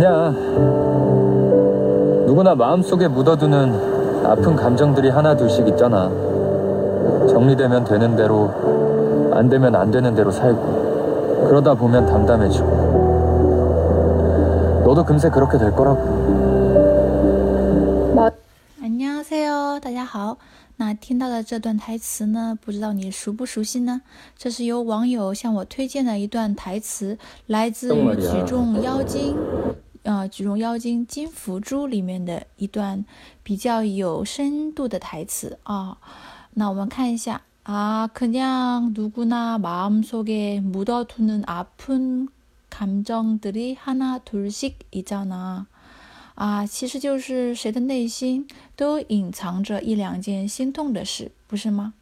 그냥 누구나 마음속에 묻어두는 아픈 감정들이 하나 둘씩 있잖아. 정리되면 되는 대로, 안 되면 안 되는 대로 살고. 그러다 보면 담담해지고. 너도 금세 그렇게 될 거라고. 안녕하세요，大家好。那听到的这段台词呢，不知道你熟不熟悉呢？这是由网友向我推荐的一段台词，来自于《举重妖精》 呃，《举重妖精金福珠》里面的一段比较有深度的台词啊。那我们看一下啊，그냥누구나마음속에묻어두는아픈감정들이하나둘씩있잖아啊，其实就是谁的内心都隐藏着一两件心痛的事，不是吗？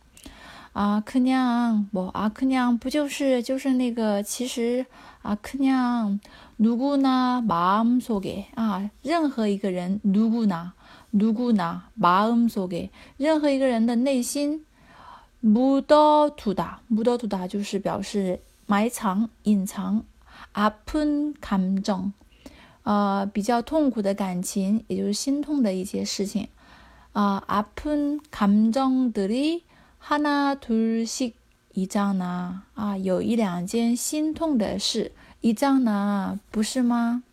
啊，可娘不啊，可娘不就是就是那个，其实啊，可娘누구나마음속에啊，任何一个人누구나누구나마음속에任何一个人的内心묻어두다묻어두다就是表示埋藏、隐藏，아픈감정。呃，比较痛苦的感情，也就是心痛的一些事情，啊，아픈감정들이 하나둘씩있잖 아， 啊，有一两件心痛的事，있잖 아， 不是吗？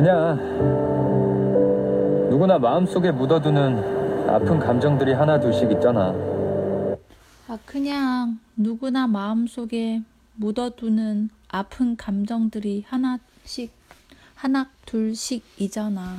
그냥누구나마음속에묻어두는아픈감정들이하나둘씩있잖아啊，그냥누구나마음속에 묻어두는 아픈 감정들이 하나씩 하나 둘씩 이잖아.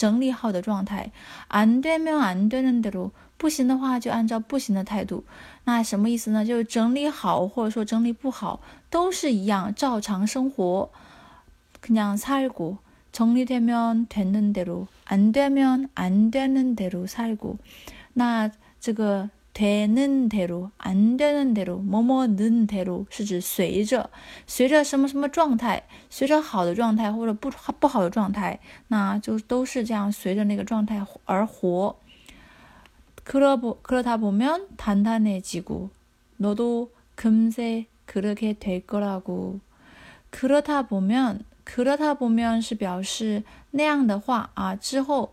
整理好的状态，안되면안되는대 로， 不行的话就按照不行的态度。那什么意思呢？就是整理好或者说整理不好都是一样，照常生活。그냥살 고， 整理되면되는대 로， 안되면안되는대로살 고。 那这个。 되는대 로， 안되는대 로， 뭐뭐는대 로， 是指随着，随着什么什么状态，随着好的状态或者不不好的状态，那就都是这样随着那个状态而活。그러그러다보면단단해지고너도금세그렇게될거라고그러다보면그러다보면是表示那样的话啊之后。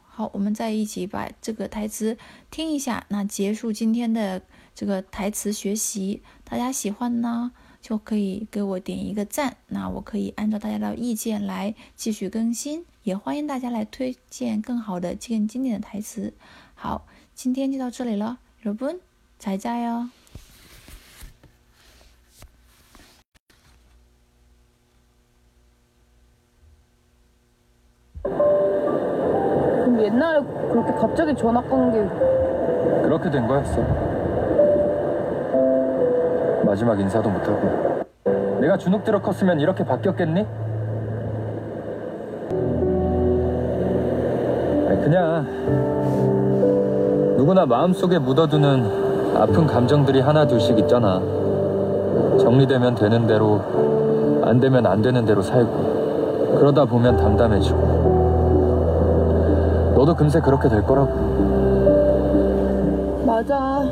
好，我们再一起把这个台词听一下。那结束今天的这个台词学习，大家喜欢呢，就可以给我点一个赞。那我可以按照大家的意见来继续更新，也欢迎大家来推荐更好的、更经典的台词。好，今天就到这里了，여러분再见 哟。 옛날에 그렇게 갑자기 전학 간게 그렇게 된 거였어. 마지막 인사도 못하고. 내가 주눅 들어 컸으면 이렇게 바뀌었겠니? 그냥 누구나 마음속에 묻어두는 아픈 감정들이 하나 둘씩 있잖아. 정리되면 되는 대로, 안 되면 안 되는 대로 살고. 그러다 보면 담담해지고. 너도 금세 그렇게 될 거라고. 맞아